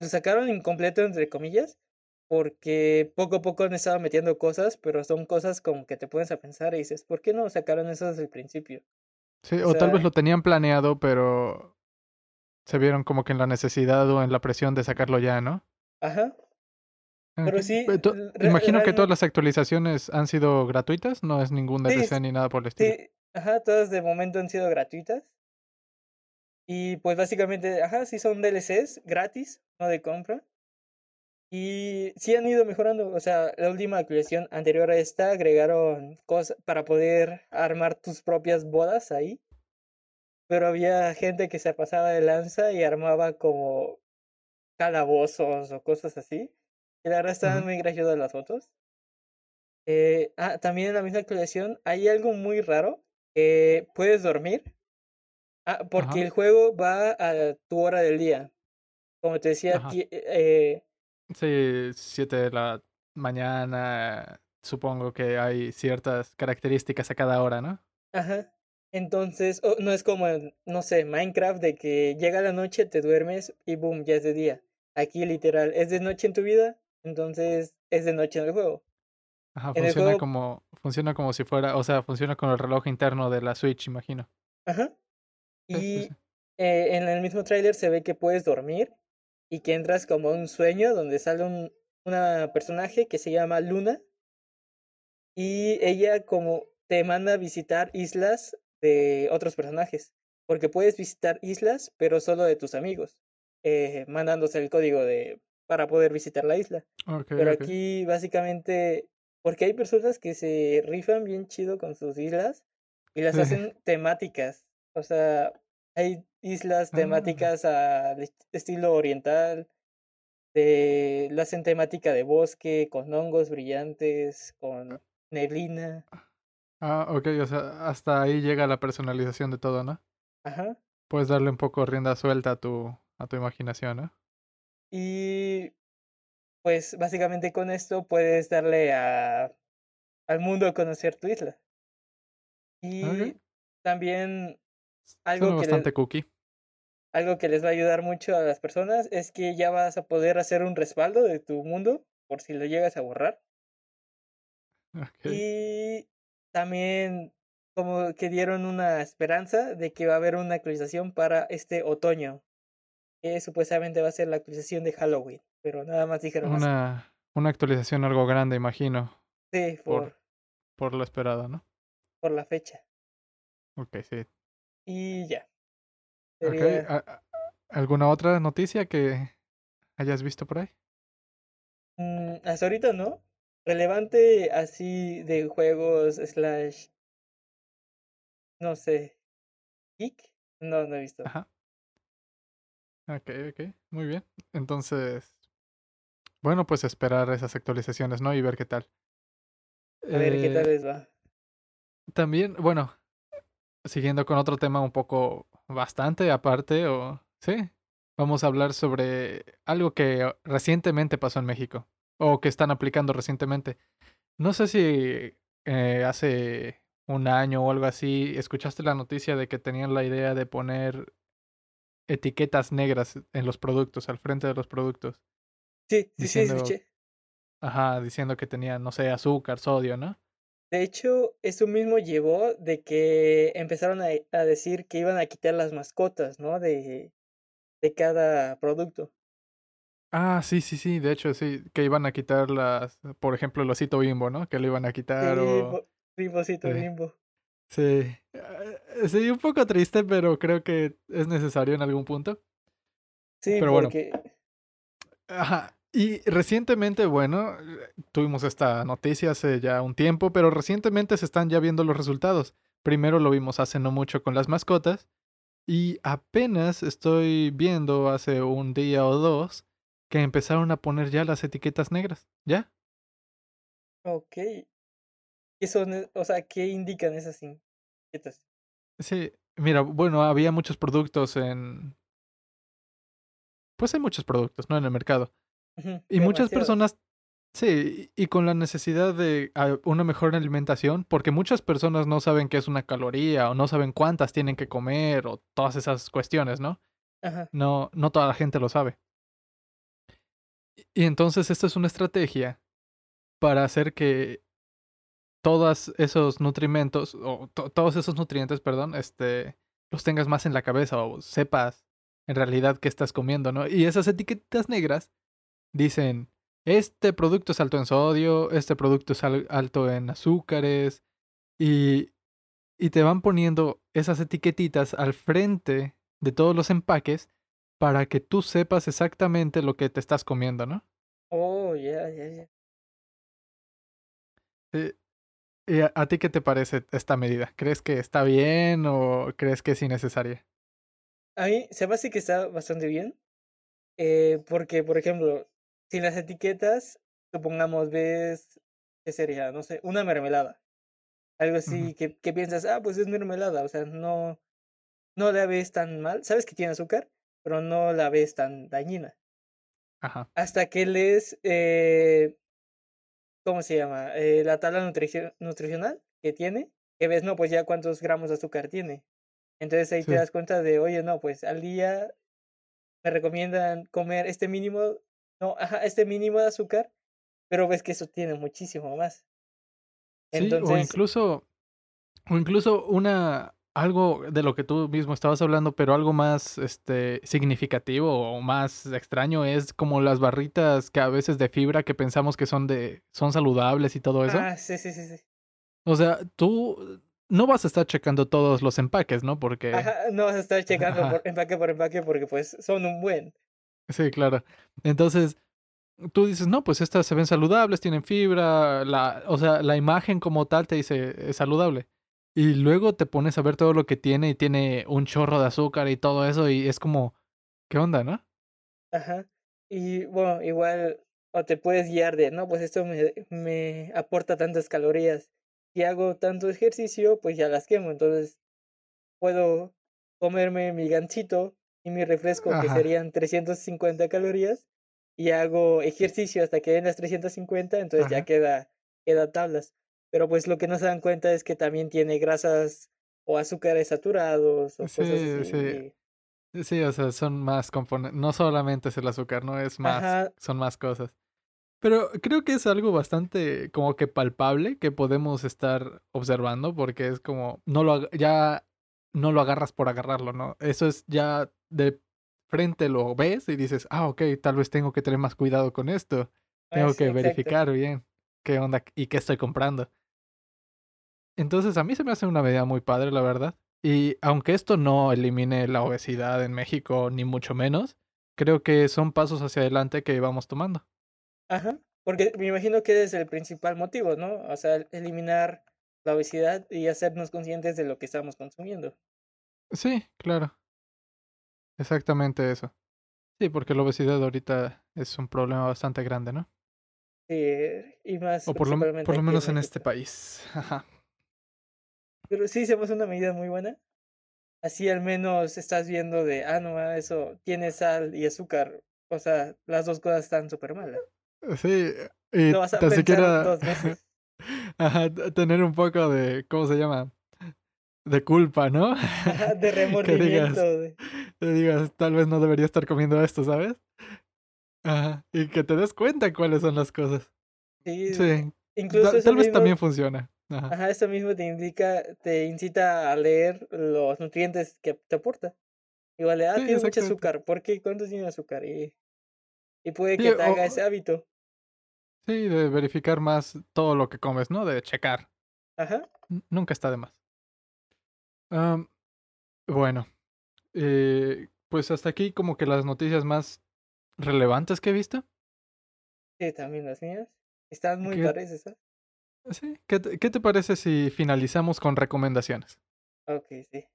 lo sacaron incompleto entre comillas, porque poco a poco han estado metiendo cosas, pero son cosas como que te pones a pensar y dices, ¿por qué no sacaron eso desde el principio? Sí, O o tal vez lo tenían planeado, pero se vieron como que en la necesidad o en la presión de sacarlo ya, ¿no? ajá, Ok. pero sí, imagino que todas las actualizaciones han sido gratuitas, no es ningún sí, DLC ni nada por el estilo. sí, ajá, todas de momento han sido gratuitas. Y pues básicamente, ajá, sí son DLCs gratis, no de compra. Y sí han ido mejorando. O sea, la última actualización anterior a esta agregaron cosas para poder armar tus propias bodas ahí. Pero había gente que se pasaba de lanza y armaba como calabozos o cosas así. Y la verdad estaban muy graciosas las fotos. Eh, ah, también en la misma actualización hay algo muy raro. puedes dormir. Ah, porque Ajá, el juego va a tu hora del día. Como te decía, eh, Sí, 7 de la mañana, supongo que hay ciertas características a cada hora, ¿no? ajá. Entonces, no es como en, no sé, Minecraft de que llega la noche, te duermes y boom, ya es de día. Aquí literal, es de noche en tu vida, entonces es de noche en el juego. Ajá, En funciona juego, como, funciona como si fuera, o sea, funciona con el reloj interno de la Switch, imagino. ajá. Sí, sí, Y sí. eh, en el mismo tráiler se ve que puedes dormir y que entras como a un sueño donde sale un una personaje que se llama Luna y ella como te manda a visitar islas de otros personajes, porque puedes visitar islas, pero solo de tus amigos, eh, mandándose el código de para poder visitar la isla. Pero aquí básicamente, porque hay personas que se rifan bien chido con sus islas y las hacen temáticas. O sea, hay islas Ah, temáticas a, de estilo oriental, de, la hacen temática de bosque, con hongos brillantes, con neblina. Ah, ok, o sea, hasta ahí llega la personalización de todo, ¿no? Ajá. Puedes darle un poco rienda suelta a tu, a tu imaginación, ¿no? Y pues básicamente con esto puedes darle a, al mundo a conocer tu isla. Ok. Y también Suena algo que, bastante cookie. algo que les va a ayudar mucho a las personas es que ya vas a poder hacer un respaldo de tu mundo por si lo llegas a borrar. Ok. Y también como que dieron una esperanza de que va a haber una actualización para este otoño, que supuestamente va a ser la actualización de Halloween, pero nada más dijeron así. Una, una actualización algo grande, imagino, Sí, por, por, por lo esperado, ¿no? por la fecha. Ok, sí. Y ya. Ok, Sería... ¿a- a- ¿alguna otra noticia que hayas visto por ahí? Mm, hasta ahorita no. Relevante así de juegos slash, no sé, geek. No, no he visto. Ajá. Ok, ok, muy bien. Entonces, bueno, pues esperar esas actualizaciones, ¿no? Y ver qué tal. A ver qué tal Eh, les va. también, bueno, siguiendo con otro tema un poco bastante aparte, o sí, vamos a hablar sobre algo que recientemente pasó en México, o que están aplicando recientemente. No sé si eh, hace un año o algo así, escuchaste la noticia de que tenían la idea de poner etiquetas negras en los productos, al frente de los productos. Sí, sí, sí, escuché. Ajá, diciendo que tenía, no sé, azúcar, sodio, ¿no? De hecho, eso mismo llevó de que empezaron a, a decir que iban a quitar las mascotas, ¿no? De, de cada producto. Ah, sí, sí, sí, de hecho, sí, que iban a quitar las, por ejemplo, el osito bimbo, ¿no? Que lo iban a quitar Sí, o... bo- bimbocito, Sí, bimbo. sí, eh, sí, un poco triste, pero creo que es necesario en algún punto. Sí, Pero bueno, ajá. Y recientemente, bueno, tuvimos esta noticia hace ya un tiempo, pero recientemente se están ya viendo los resultados. Primero lo vimos hace no mucho con las mascotas y apenas estoy viendo hace un día o dos que empezaron a poner ya las etiquetas negras. ¿Ya? Ok. ¿Qué son, e- o sea, qué indican esas etiquetas? Sí, mira, bueno, había muchos productos en... Pues hay muchos productos, ¿no? En el mercado. Y muchas personas, sí, y con la necesidad de ah, una mejor alimentación, porque muchas personas no saben qué es una caloría o no saben cuántas tienen que comer o todas esas cuestiones, ¿no? Ajá. No, no toda la gente lo sabe. Y entonces esta es una estrategia para hacer que todos esos nutrimentos, o to- todos esos nutrientes, perdón, este, los tengas más en la cabeza o sepas en realidad qué estás comiendo, ¿no? Y esas etiquetas negras dicen, este producto es alto en sodio, este producto es al- alto en azúcares, y, y te van poniendo esas etiquetitas al frente de todos los empaques para que tú sepas exactamente lo que te estás comiendo, ¿no? Oh, ya, ya, ya. Eh, ¿Y a, a ti qué te parece esta medida? ¿Crees que está bien o crees que es innecesaria? A mí se me hace que está bastante bien, eh, porque, por ejemplo, si las etiquetas, supongamos, ves, ¿qué sería? No sé, una mermelada. Algo así que, que piensas, ah, pues es mermelada, o sea, no, no la ves tan mal. Sabes que tiene azúcar, pero no la ves tan dañina. Ajá. Hasta que lees, eh, ¿cómo se llama? Eh, la tabla nutricio- nutricional que tiene, que ves, no, pues ya cuántos gramos de azúcar tiene. Entonces ahí te das cuenta de, oye, no, pues al día me recomiendan comer este mínimo, no, ajá, este mínimo de azúcar, pero ves que eso tiene muchísimo más. Sí, o Entonces, incluso, o incluso una, algo de lo que tú mismo estabas hablando, pero algo más, este, significativo o más extraño es como las barritas que a veces de fibra que pensamos que son de, son saludables y todo eso. ah, sí, sí, sí, sí. O sea, tú no vas a estar checando todos los empaques, ¿no? Porque, Ajá, no vas a estar checando por empaque por empaque porque pues son un buen. sí, claro. Entonces, tú dices, no, pues estas se ven saludables, tienen fibra, la, o sea, la imagen como tal te dice es saludable. Y luego te pones a ver todo lo que tiene y tiene un chorro de azúcar y todo eso y es como, ¿qué onda, no? Ajá. Y bueno, igual, o te puedes guiar de, no, pues esto me, me aporta tantas calorías. Si hago tanto ejercicio, pues ya las quemo. Entonces puedo comerme mi gansito y mi refresco, que Ajá, serían 350 calorías, y hago ejercicio hasta que den las 350, entonces ya queda, queda tablas. Pero pues lo que no se dan cuenta es que también tiene grasas o azúcares saturados o cosas Sí, así. sí. y- Sí, o sea, son más componentes, no solamente es el azúcar, no es más, Ajá, son más cosas. Pero creo que es algo bastante como que palpable que podemos estar observando porque es como, no lo, ya no lo agarras por agarrarlo, ¿no? Eso es ya de frente lo ves y dices, ah, ok, tal vez tengo que tener más cuidado con esto. ah, Tengo sí, que exacto. verificar bien qué onda y qué estoy comprando. Entonces a mí se me hace una medida muy padre, la verdad. Y aunque esto no elimine la obesidad en México, ni mucho menos, creo que son pasos hacia adelante que vamos tomando. Ajá, porque me imagino que ese es el principal motivo, ¿no? O sea, el- eliminar la obesidad y hacernos conscientes de lo que estamos consumiendo. Sí, claro, exactamente eso. Sí, porque la obesidad ahorita es un problema bastante grande, ¿no? Sí, y más O por lo, principalmente por lo aquí en menos en este país. Ajá. Pero sí, se me hace una medida muy buena. Así al menos estás viendo de, ah, no, eso tiene sal y azúcar. O sea, las dos cosas están súper malas. Sí, y Lo vas a tan siquiera dos veces. ajá, tener un poco de, ¿cómo se llama? De culpa, ¿no? Ajá, de Que digas, remordimiento. que digas, tal vez no debería estar comiendo esto, ¿sabes? Ajá, y que te des cuenta cuáles son las cosas. Sí, Sí, incluso ta- tal vez mismo, también funciona. Ajá. ajá, eso mismo te indica, te incita a leer los nutrientes que te aporta. Igual, ah, Sí, tiene mucho azúcar. ¿Por qué? ¿Cuánto tiene azúcar? Y, y puede Sí, que te haga o, ese hábito. sí, de verificar más todo lo que comes, ¿no? De checar. Ajá. Nunca está de más. Bueno, eh, pues hasta aquí como que las noticias más relevantes que he visto. Sí, también las mías. Están muy ¿Qué, padres esas. Sí, ¿qué te, qué te parece si finalizamos con recomendaciones? Ok, sí.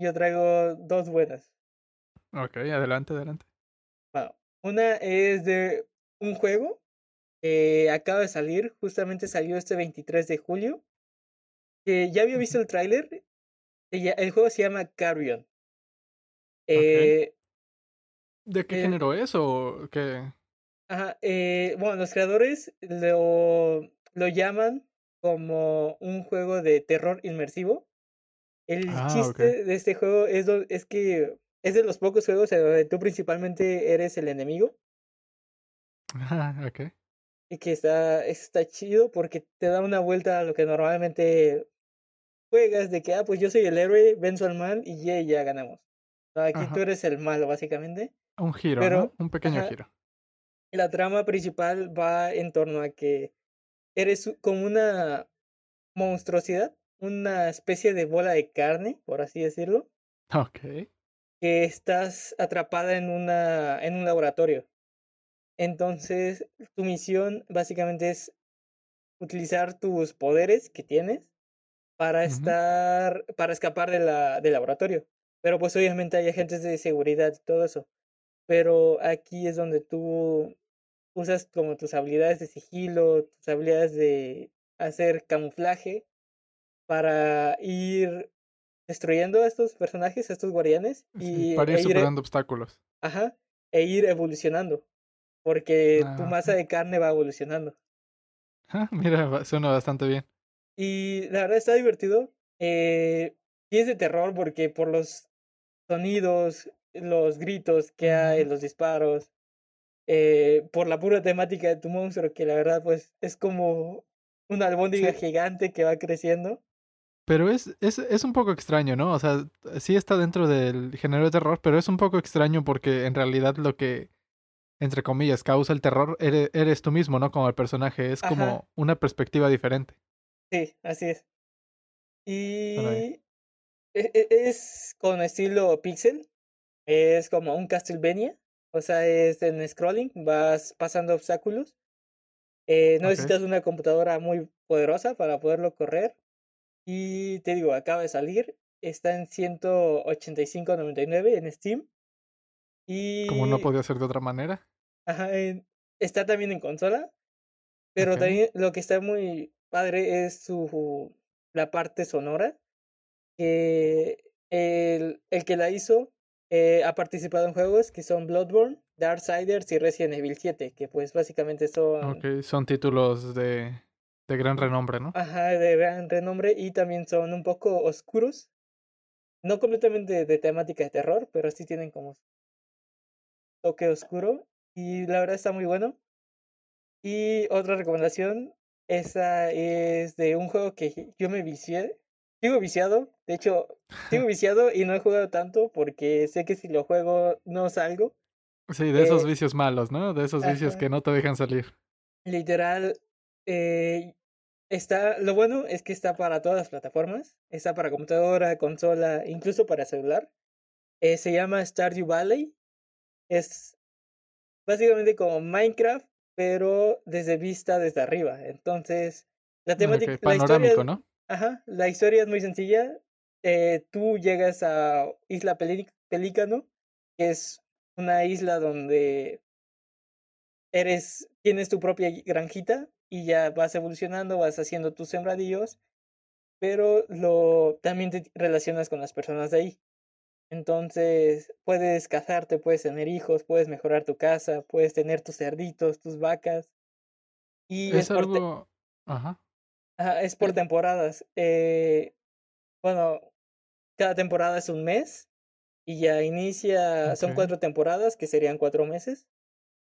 Yo traigo dos buenas. Ok, adelante, adelante. Wow. Una es de un juego que acaba de salir, justamente salió este 23 de julio. Que ya había visto el tráiler. El juego se llama Carrion. Eh, ¿De qué eh, género es o qué? ajá, eh, bueno, los creadores lo, lo llaman como un juego de terror inmersivo. El Ah, chiste de este juego es, es que es de los pocos juegos en donde tú principalmente eres el enemigo. Ah, ok. Y que está, está chido porque te da una vuelta a lo que normalmente juegas de que, ah, pues yo soy el héroe, venzo al mal y ya, ya ganamos. No, aquí tú eres el malo, básicamente. Un giro, ¿no? Pero, Un pequeño ajá, giro. la trama principal va en torno a que eres como una monstruosidad, una especie de bola de carne, por así decirlo, Ok. que estás atrapada en una, en un laboratorio. Entonces, tu misión básicamente es utilizar tus poderes que tienes para estar, para escapar de la, del laboratorio. Pero pues obviamente hay agentes de seguridad y todo eso. Pero aquí es donde tú usas como tus habilidades de sigilo, tus habilidades de hacer camuflaje para ir destruyendo a estos personajes, a estos guardianes, Sí, y, para ir e ir, e- superando obstáculos. ajá, e ir evolucionando. Porque tu Ah, masa de carne va evolucionando. Ah, mira, suena bastante bien. Y la verdad está divertido. Eh, y es de terror porque por los sonidos, los gritos que hay, los disparos, eh, por la pura temática de tu monstruo, que la verdad pues es como una albóndiga Sí, gigante que va creciendo. pero es, es, es un poco extraño, ¿no? O sea, sí está dentro del género de terror, pero es un poco extraño porque en realidad lo que, entre comillas, causa el terror eres, eres tú mismo, ¿no? Como el personaje. Es Ajá, como una perspectiva diferente. sí, así es. Y e- e- es con estilo pixel, es como un Castlevania, o sea, es en scrolling, vas pasando obstáculos. Eh, no necesitas una computadora muy poderosa para poderlo correr. Y te digo, acaba de salir, está en 185.99 en Steam. Como no Y podía ser de otra manera. ajá, en- está también en consola. Pero Ok. también lo que está muy padre es su la parte sonora. Que el, el que la hizo eh, ha participado en juegos que son Bloodborne, Darksiders y Resident Evil 7, que pues básicamente son son títulos de, de gran renombre, ¿no? ajá, de gran renombre y también son un poco oscuros. No completamente de temática de terror, pero sí tienen como toque oscuro. Y la verdad está muy bueno. Y otra recomendación, esa es de un juego que yo me vicié. Sigo viciado, de hecho, sigo viciado y no he jugado tanto porque sé que si lo juego no salgo. Sí, de esos Eh, vicios malos, ¿no? De esos vicios ajá, que no te dejan salir. literal, eh, está, lo bueno es que está para todas las plataformas, está para computadora, consola, incluso para celular. Eh, se llama Stardew Valley, es básicamente como Minecraft, pero desde vista desde arriba. Entonces, la temática, la panorámico, historia, ¿no? Ajá, la historia es muy sencilla. Eh, tú llegas a Isla Pelí- Pelícano, que es una isla donde eres, tienes tu propia granjita y ya vas evolucionando, vas haciendo tus sembradíos pero lo también te relacionas con las personas de ahí. Entonces, puedes casarte, puedes tener hijos, puedes mejorar tu casa, puedes tener tus cerditos, tus vacas. Y Es es algo. Ajá. Ajá, es por temporadas. Eh, bueno, cada temporada es un mes y ya inicia, son cuatro temporadas, que serían cuatro meses.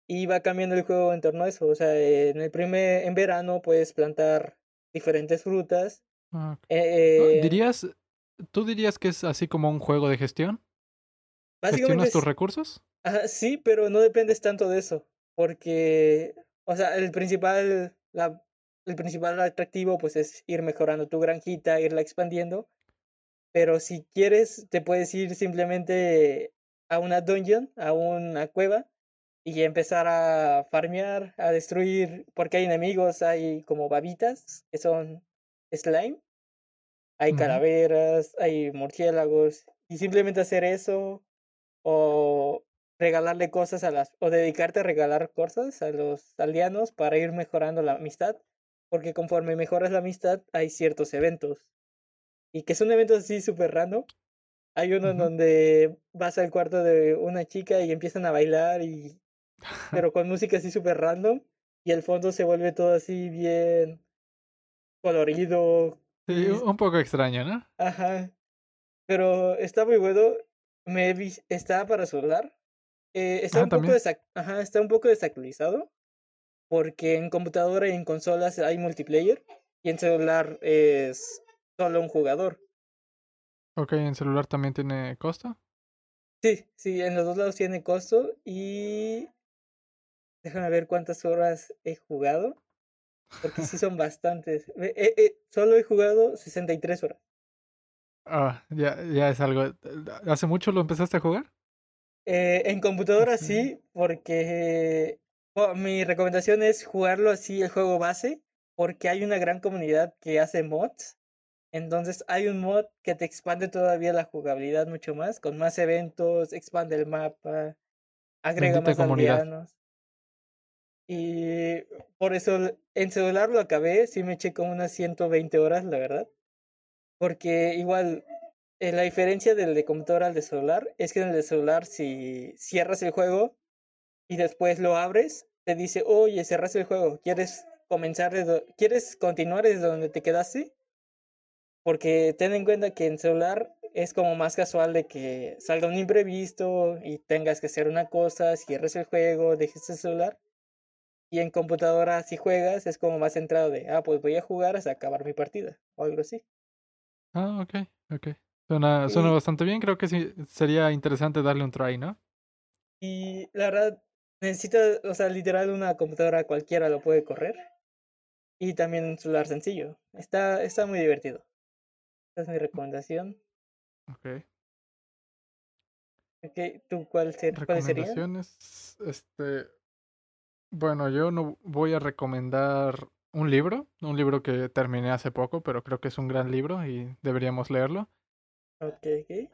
Y va cambiando el juego en torno a eso. O sea, en el primer, en verano puedes plantar diferentes frutas. ah, eh, ¿Dirías. ¿Tú dirías que es así como un juego de gestión? ¿Gestionas tus recursos? Ajá, sí, pero no dependes tanto de eso, porque, o sea, el principal, la, el principal atractivo pues es ir mejorando tu granjita, irla expandiendo, pero si quieres te puedes ir simplemente a una dungeon, a una cueva y empezar a farmear, a destruir, porque hay enemigos, hay como babitas que son slime, hay calaveras, hay murciélagos y simplemente hacer eso o regalarle cosas a las o dedicarte a regalar cosas a los aldeanos para ir mejorando la amistad, porque conforme mejoras la amistad hay ciertos eventos y que son eventos así súper random. Hay uno en donde vas al cuarto de una chica y empiezan a bailar y pero con música así súper random y el fondo se vuelve todo así bien colorido Sí, un poco extraño, ¿no? ajá, pero está muy bueno. Me vis- está para celular. Eh, está Ah, un poco desac- ajá, está un poco desactualizado porque en computadora y en consolas hay multiplayer y en celular es solo un jugador. Ok, en celular también tiene costo. Sí, sí, en los dos lados tiene costo y déjame ver cuántas horas he jugado, porque sí son bastantes. Eh, eh, solo he jugado 63 horas. Ah, ya, ya es algo. ¿Hace mucho lo empezaste a jugar? Eh, en computadora sí, porque mi recomendación es jugarlo así el juego base, porque hay una gran comunidad que hace mods. Entonces hay un mod que te expande todavía la jugabilidad mucho más, con más eventos, expande el mapa, agrega Bendita más comunidad. aldeanos. Y por eso en celular lo acabé, sí me eché como unas 120 horas, la verdad. Porque igual, eh, la diferencia del de computadora al de celular es que en el de celular si cierras el juego y después lo abres, te dice, oye, cerraste el juego, ¿quieres comenzar desde, ¿quieres continuar desde donde te quedaste? Porque ten en cuenta que en celular es como más casual de que salga un imprevisto y tengas que hacer una cosa, cierres el juego, dejes el celular. Y en computadora si juegas es como más centrado de, ah, pues voy a jugar hasta acabar mi partida o algo así. Ah, ok, ok. Suena, suena Y, bastante bien. Creo que sí sería interesante darle un try, ¿no? y la verdad, necesita, o sea, literal una computadora cualquiera lo puede correr. Y también un celular sencillo. Está, está muy divertido. Esa es mi recomendación. Ok. Ok, ¿tú cuál ser, cuáles serían? Recomendaciones. Este. Bueno, yo no voy a recomendar un libro, un libro que terminé hace poco, pero creo que es un gran libro y deberíamos leerlo. Ok, ok.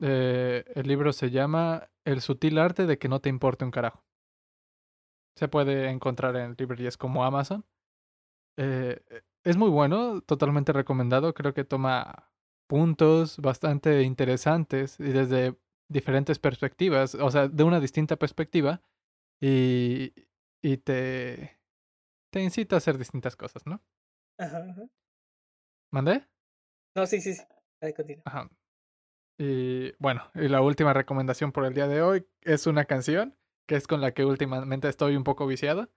Eh, el libro se llama El sutil arte de que no te importe un carajo. Se puede encontrar en librerías como Amazon. Eh, es muy bueno, totalmente recomendado. Creo que toma puntos bastante interesantes y desde diferentes perspectivas, o sea, de una distinta perspectiva y, y te, te incita a hacer distintas cosas, ¿no? Ajá, ajá. ¿Mandé? No, sí, sí, sí. Ahí continúa. Ajá. Y bueno, y la última recomendación por el día de hoy es una canción que es con la que últimamente estoy un poco viciado.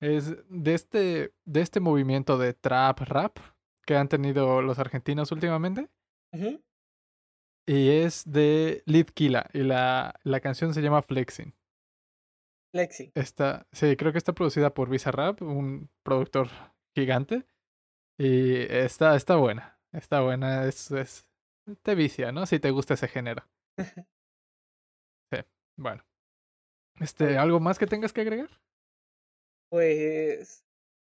Es de este, de este movimiento de trap rap que han tenido los argentinos últimamente. Y es de Lidkila. Y la, la canción se llama Flexing. Lexi. Está, sí, creo que está producida por Bizarrap, un productor gigante. Y está, está buena. Está buena. Es, es, te vicia, ¿no? Si te gusta ese género. Sí, bueno. Este. ¿algo más que tengas que agregar? Pues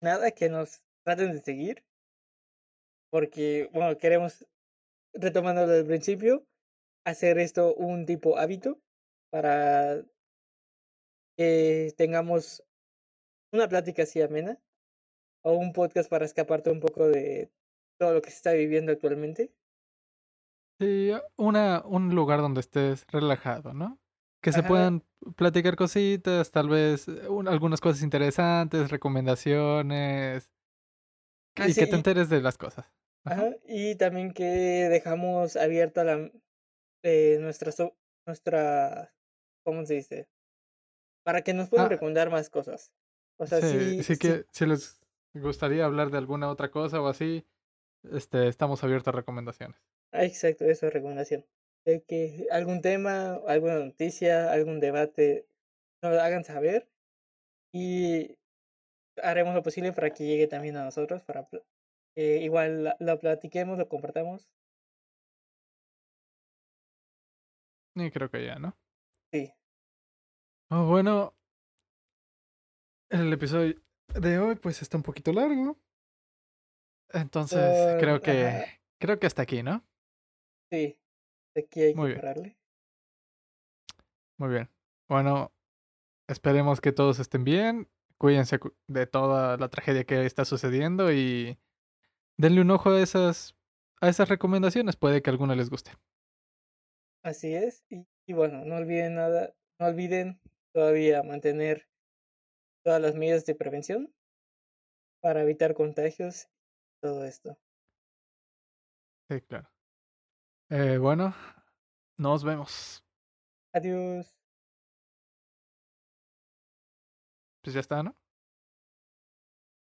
nada, que nos traten de seguir, porque, bueno, queremos, retomando del principio, hacer esto un tipo hábito para que tengamos una plática así amena o un podcast para escaparte un poco de todo lo que se está viviendo actualmente. Sí, una, un lugar donde estés relajado, ¿no? Que se puedan platicar cositas, tal vez eh, un- algunas cosas interesantes, recomendaciones, ah, y sí, que te enteres de las cosas. Ajá. ajá, y también que dejamos abierta la, eh, nuestra, so- nuestra, ¿cómo se dice? Para que nos puedan Ah, recomendar más cosas. O sea, sí, sí, sí sí, que si les gustaría hablar de alguna otra cosa o así, este, estamos abiertos a recomendaciones. ah, exacto, eso es recomendación. De que algún tema, alguna noticia, algún debate, nos lo hagan saber y haremos lo posible para que llegue también a nosotros, para que igual lo platiquemos, lo compartamos. Y creo que ya, ¿no? Sí, Oh, bueno, el episodio de hoy pues está un poquito largo. Entonces, creo que ajá, creo que hasta aquí, ¿no? sí, aquí hay que Muy bien, pararle. muy bien. Bueno, esperemos que todos estén bien. Cuídense cu- de toda la tragedia que está sucediendo y denle un ojo a esas a esas recomendaciones, puede que alguna les guste. Así es. Y, y bueno, no olviden nada, no olviden todavía mantener todas las medidas de prevención para evitar contagios y todo esto. Sí, claro. Eh, bueno, nos vemos. Adiós. Pues ya está, ¿no?